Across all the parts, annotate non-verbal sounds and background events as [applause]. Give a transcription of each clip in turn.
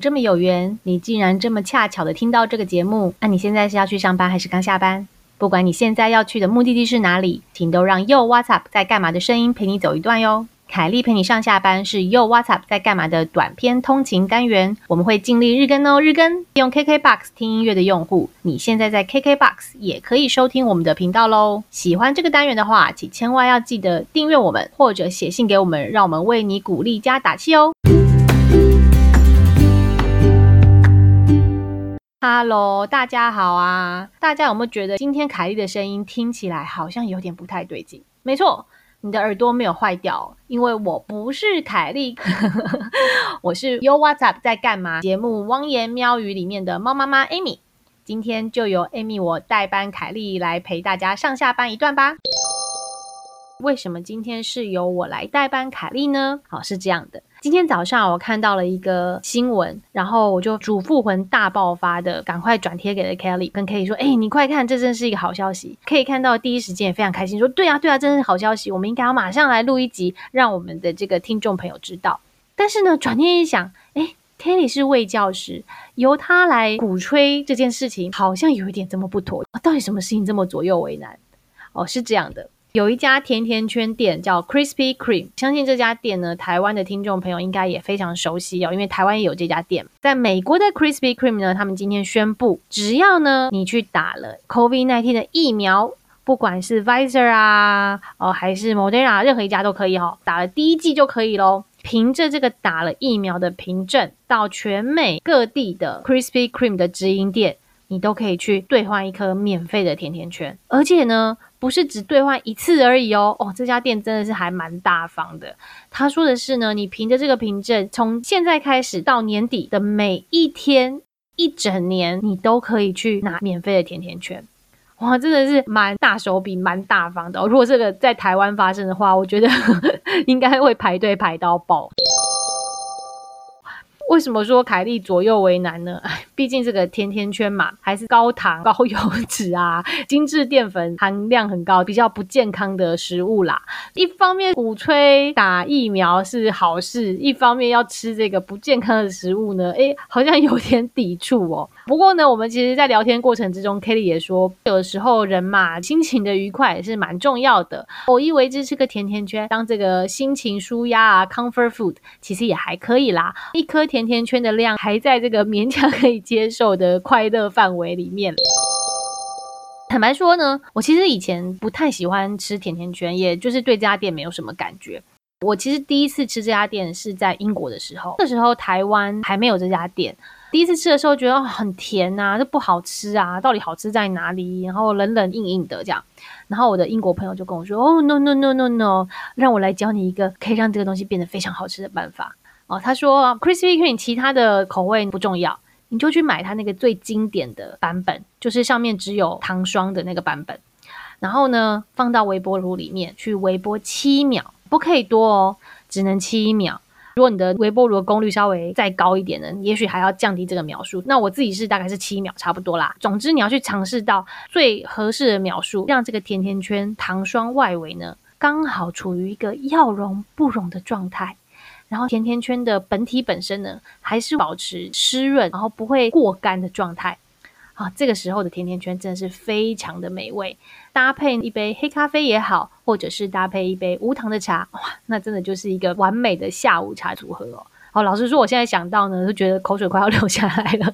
这么有缘，你竟然这么恰巧的听到这个节目。那你现在是要去上班还是刚下班？不管你现在要去的目的地是哪里，请都让 Yo What's Up 在干嘛的声音陪你走一段哟。凯莉陪你上下班是 Yo What's Up 在干嘛的短篇通勤单元，我们会尽力日更哦，日更。用 KKBOX 听音乐的用户，你现在在 KKBOX 也可以收听我们的频道喽。喜欢这个单元的话，请千万要记得订阅我们，或者写信给我们，让我们为你鼓励加打气哦。Hello，大家好啊！大家有没有觉得今天凯莉的声音听起来好像有点不太对劲？没错，你的耳朵没有坏掉，因为我不是凯莉，[laughs] 我是 Yo What's Up 在干嘛节目《汪言喵语》里面的猫妈妈 Amy。今天就由 Amy 我代班凯莉来陪大家上下班一段吧。为什么今天是由我来代班凯莉呢？好，是这样的。今天早上我看到了一个新闻，然后我就主副魂大爆发的，赶快转贴给了 Kelly，跟 Kelly 说：“哎，你快看，这真是一个好消息！”可以看到第一时间也非常开心，说：“对啊，对啊，真是好消息！我们应该要马上来录一集，让我们的这个听众朋友知道。”但是呢，转念一想，哎，Kelly 是卫教师，由他来鼓吹这件事情，好像有一点这么不妥。到底什么事情这么左右为难？哦，是这样的。有一家甜甜圈店叫 Krispy Kreme，相信这家店呢，台湾的听众朋友应该也非常熟悉哦，因为台湾也有这家店。在美国的 Krispy Kreme 呢，他们今天宣布，只要呢你去打了 COVID-19 的疫苗，不管是 v i s e r 啊，哦还是 Moderna，任何一家都可以哈，打了第一剂就可以喽。凭着这个打了疫苗的凭证，到全美各地的 Krispy Kreme 的直营店，你都可以去兑换一颗免费的甜甜圈，而且呢。不是只兑换一次而已哦，哦，这家店真的是还蛮大方的。他说的是呢，你凭着这个凭证，从现在开始到年底的每一天，一整年，你都可以去拿免费的甜甜圈。哇，真的是蛮大手笔，蛮大方的。如果这个在台湾发生的话，我觉得 [laughs] 应该会排队排到爆。为什么说凯莉左右为难呢？哎，毕竟这个甜甜圈嘛，还是高糖、高油脂啊，精致淀粉含量很高，比较不健康的食物啦。一方面鼓吹打疫苗是好事，一方面要吃这个不健康的食物呢，哎，好像有点抵触哦。不过呢，我们其实，在聊天过程之中，Kelly 也说，有时候人嘛，心情的愉快也是蛮重要的。偶一为之吃个甜甜圈，当这个心情舒压啊，comfort food，其实也还可以啦。一颗甜甜圈的量，还在这个勉强可以接受的快乐范围里面。[laughs] 坦白说呢，我其实以前不太喜欢吃甜甜圈，也就是对这家店没有什么感觉。我其实第一次吃这家店是在英国的时候，那时候台湾还没有这家店。第一次吃的时候觉得很甜呐，这不好吃啊，到底好吃在哪里？然后冷冷硬硬的这样，然后我的英国朋友就跟我说：“哦，no no no no no，让我来教你一个可以让这个东西变得非常好吃的办法。”哦，他说：“Krispy Kreme 其他的口味不重要，你就去买它那个最经典的版本，就是上面只有糖霜的那个版本。然后呢，放到微波炉里面去微波七秒，不可以多哦，只能七秒。”如果你的微波炉的功率稍微再高一点呢，也许还要降低这个秒数。那我自己是大概是七秒，差不多啦。总之你要去尝试到最合适的秒数，让这个甜甜圈糖霜外围呢刚好处于一个要融不融的状态，然后甜甜圈的本体本身呢还是保持湿润，然后不会过干的状态。啊，这个时候的甜甜圈真的是非常的美味，搭配一杯黑咖啡也好，或者是搭配一杯无糖的茶，哇，那真的就是一个完美的下午茶组合哦。好，老实说，我现在想到呢，就觉得口水快要流下来了。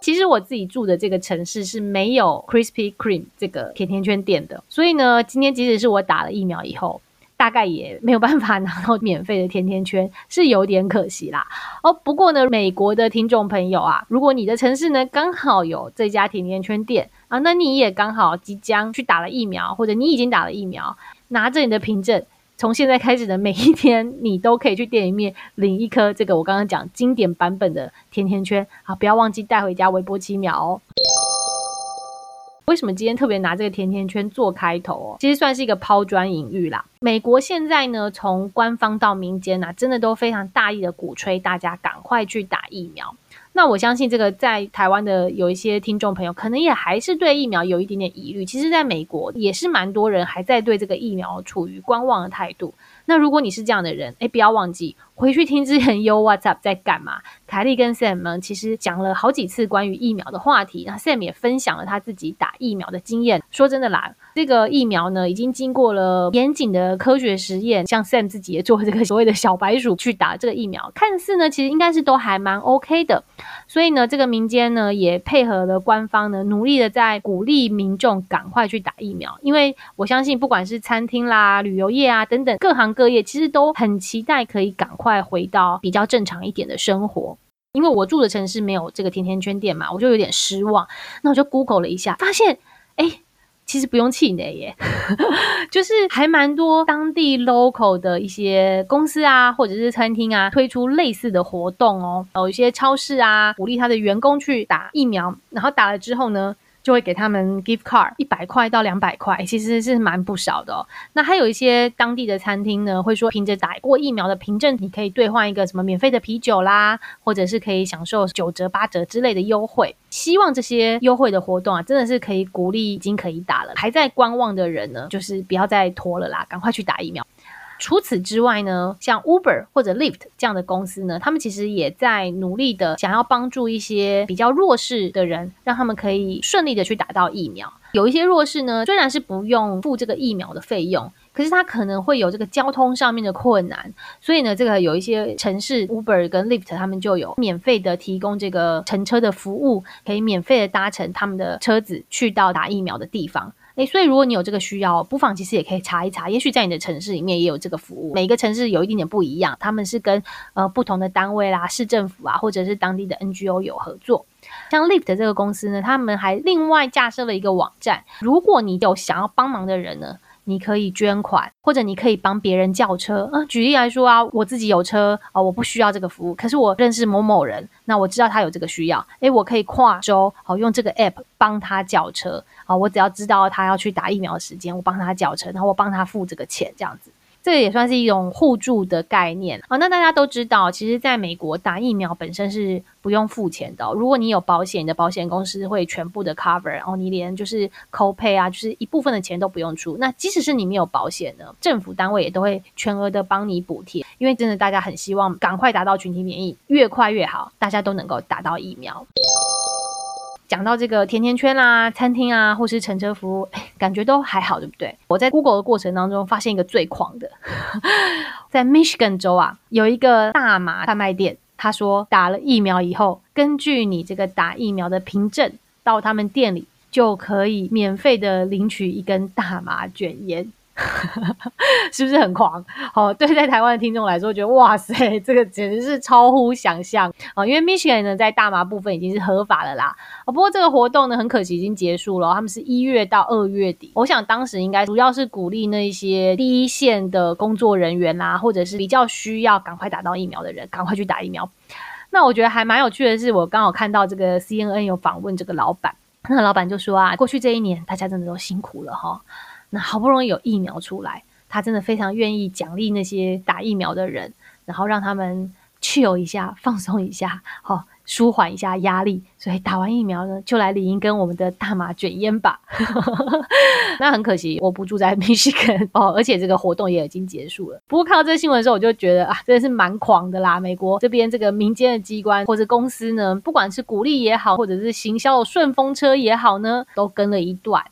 其实我自己住的这个城市是没有 Krispy Kreme 这个甜甜圈店的，所以呢，今天即使是我打了疫苗以后。大概也没有办法拿到免费的甜甜圈，是有点可惜啦。哦，不过呢，美国的听众朋友啊，如果你的城市呢刚好有这家甜甜圈店啊，那你也刚好即将去打了疫苗，或者你已经打了疫苗，拿着你的凭证，从现在开始的每一天，你都可以去店里面领一颗这个我刚刚讲经典版本的甜甜圈啊，不要忘记带回家微波七秒哦。为什么今天特别拿这个甜甜圈做开头哦？其实算是一个抛砖引玉啦。美国现在呢，从官方到民间呐，真的都非常大力的鼓吹大家赶快去打疫苗。那我相信这个在台湾的有一些听众朋友，可能也还是对疫苗有一点点疑虑。其实，在美国也是蛮多人还在对这个疫苗处于观望的态度。那如果你是这样的人，哎，不要忘记回去听之前 You What's Up 在干嘛。凯莉跟 Sam 呢，其实讲了好几次关于疫苗的话题，那 Sam 也分享了他自己打疫苗的经验。说真的啦，这个疫苗呢，已经经过了严谨的科学实验，像 Sam 自己也做这个所谓的小白鼠去打这个疫苗，看似呢，其实应该是都还蛮 OK 的。所以呢，这个民间呢也配合了官方呢，努力的在鼓励民众赶快去打疫苗，因为我相信不管是餐厅啦、旅游业啊等等各行各业，其实都很期待可以赶快回到比较正常一点的生活。因为我住的城市没有这个甜甜圈店嘛，我就有点失望。那我就 Google 了一下，发现哎，其实不用气馁耶，[laughs] 就是还蛮多当地 local 的一些公司啊，或者是餐厅啊，推出类似的活动哦。有一些超市啊，鼓励他的员工去打疫苗，然后打了之后呢。就会给他们 gift card 一百块到两百块，其实是蛮不少的。那还有一些当地的餐厅呢，会说凭着打过疫苗的凭证，你可以兑换一个什么免费的啤酒啦，或者是可以享受九折八折之类的优惠。希望这些优惠的活动啊，真的是可以鼓励已经可以打了还在观望的人呢，就是不要再拖了啦，赶快去打疫苗。除此之外呢，像 Uber 或者 Lyft 这样的公司呢，他们其实也在努力的想要帮助一些比较弱势的人，让他们可以顺利的去打到疫苗。有一些弱势呢，虽然是不用付这个疫苗的费用，可是他可能会有这个交通上面的困难，所以呢，这个有一些城市 Uber 跟 Lyft 他们就有免费的提供这个乘车的服务，可以免费的搭乘他们的车子去到打疫苗的地方。诶，所以如果你有这个需要，不妨其实也可以查一查，也许在你的城市里面也有这个服务。每个城市有一点点不一样，他们是跟呃不同的单位啦、市政府啊，或者是当地的 NGO 有合作。像 Lift 这个公司呢，他们还另外架设了一个网站，如果你有想要帮忙的人呢。你可以捐款，或者你可以帮别人叫车啊。举例来说啊，我自己有车啊，我不需要这个服务，可是我认识某某人，那我知道他有这个需要，诶，我可以跨州好用这个 app 帮他叫车啊。我只要知道他要去打疫苗的时间，我帮他叫车，然后我帮他付这个钱，这样子。这个也算是一种互助的概念啊。那大家都知道，其实在美国打疫苗本身是不用付钱的。如果你有保险，你的保险公司会全部的 cover，然后你连就是 copay 啊，就是一部分的钱都不用出。那即使是你没有保险呢，政府单位也都会全额的帮你补贴，因为真的大家很希望赶快达到群体免疫，越快越好，大家都能够打到疫苗。讲到这个甜甜圈啦、餐厅啊，或是乘车服务，[laughs] 感觉都还好，对不对？我在 Google 的过程当中发现一个最狂的，[laughs] 在 Michigan 州啊，有一个大麻贩卖店，他说打了疫苗以后，根据你这个打疫苗的凭证，到他们店里就可以免费的领取一根大麻卷烟。[laughs] 是不是很狂？好，对，在台湾的听众来说，觉得哇塞，[laughs] 这个简直是超乎想象啊！因为 Michigan 呢，在大麻部分已经是合法的啦。不过这个活动呢，很可惜已经结束了。他们是一月到二月底，我想当时应该主要是鼓励那些第一线的工作人员啦，或者是比较需要赶快打到疫苗的人，赶快去打疫苗。那我觉得还蛮有趣的是，我刚好看到这个 CNN 有访问这个老板，那老板就说啊，过去这一年大家真的都辛苦了哈。那好不容易有疫苗出来，他真的非常愿意奖励那些打疫苗的人，然后让他们去游一下，放松一下，好舒缓一下压力。所以打完疫苗呢，就来领一根我们的大麻卷烟吧。[laughs] 那很可惜，我不住在密西根哦，而且这个活动也已经结束了。不过看到这个新闻的时候，我就觉得啊，真的是蛮狂的啦。美国这边这个民间的机关或者公司呢，不管是鼓励也好，或者是行销顺风车也好呢，都跟了一段。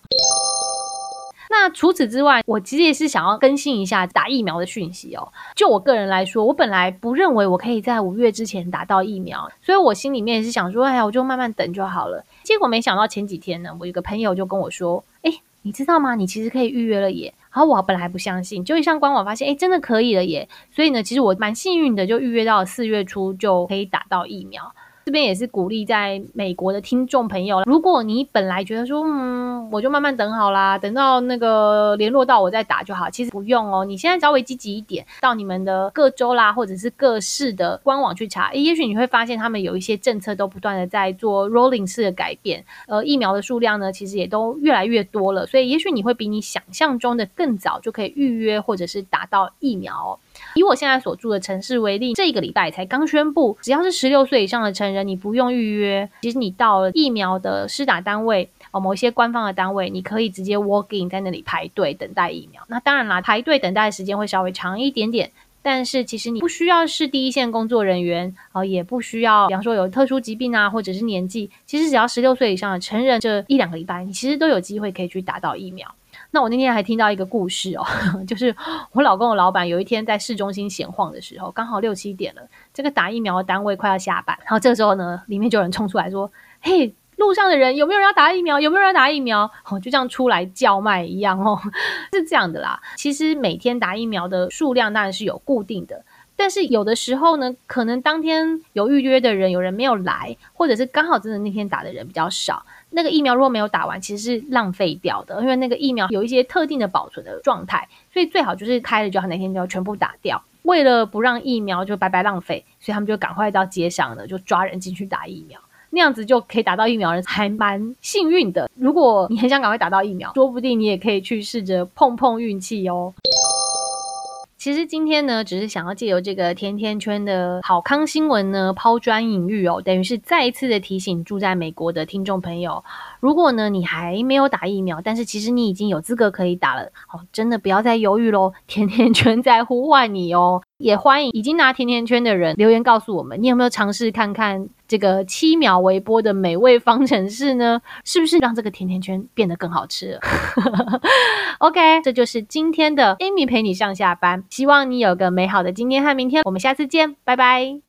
那除此之外，我其实也是想要更新一下打疫苗的讯息哦。就我个人来说，我本来不认为我可以在五月之前打到疫苗，所以我心里面也是想说，哎呀，我就慢慢等就好了。结果没想到前几天呢，我有个朋友就跟我说，哎，你知道吗？你其实可以预约了耶。然后我本来不相信，就一上官网发现，哎，真的可以了耶。所以呢，其实我蛮幸运的，就预约到四月初就可以打到疫苗。这边也是鼓励在美国的听众朋友，如果你本来觉得说，嗯，我就慢慢等好啦，等到那个联络到我再打就好，其实不用哦。你现在稍微积极一点，到你们的各州啦，或者是各市的官网去查，诶，也许你会发现他们有一些政策都不断的在做 rolling 式的改变，呃，疫苗的数量呢，其实也都越来越多了，所以也许你会比你想象中的更早就可以预约或者是打到疫苗。以我现在所住的城市为例，这个礼拜才刚宣布，只要是十六岁以上的成人。你不用预约，其实你到了疫苗的施打单位哦，某些官方的单位，你可以直接 walk in 在那里排队等待疫苗。那当然啦，排队等待的时间会稍微长一点点。但是其实你不需要是第一线工作人员啊，也不需要，比方说有特殊疾病啊，或者是年纪，其实只要十六岁以上的成人，这一两个礼拜，你其实都有机会可以去打到疫苗。那我那天还听到一个故事哦，[laughs] 就是我老公的老板有一天在市中心闲晃的时候，刚好六七点了，这个打疫苗的单位快要下班，然后这个时候呢，里面就有人冲出来说：“嘿。”路上的人有没有人要打疫苗？有没有人要打疫苗？哦，就这样出来叫卖一样哦，[laughs] 是这样的啦。其实每天打疫苗的数量当然是有固定的，但是有的时候呢，可能当天有预约的人有人没有来，或者是刚好真的那天打的人比较少，那个疫苗如果没有打完，其实是浪费掉的，因为那个疫苗有一些特定的保存的状态，所以最好就是开了就好，那天就要全部打掉。为了不让疫苗就白白浪费，所以他们就赶快到街上了，就抓人进去打疫苗。那样子就可以打到疫苗，人还蛮幸运的。如果你很想赶快打到疫苗，说不定你也可以去试着碰碰运气哦。其实今天呢，只是想要借由这个甜甜圈的好康新闻呢，抛砖引玉哦，等于是再一次的提醒住在美国的听众朋友，如果呢你还没有打疫苗，但是其实你已经有资格可以打了，好，真的不要再犹豫喽，甜甜圈在呼唤你哦。也欢迎已经拿甜甜圈的人留言告诉我们，你有没有尝试看看这个七秒微波的美味方程式呢？是不是让这个甜甜圈变得更好吃？OK，这就是今天的 Amy 陪你上下班，希望你有个美好的今天和明天，我们下次见，拜拜。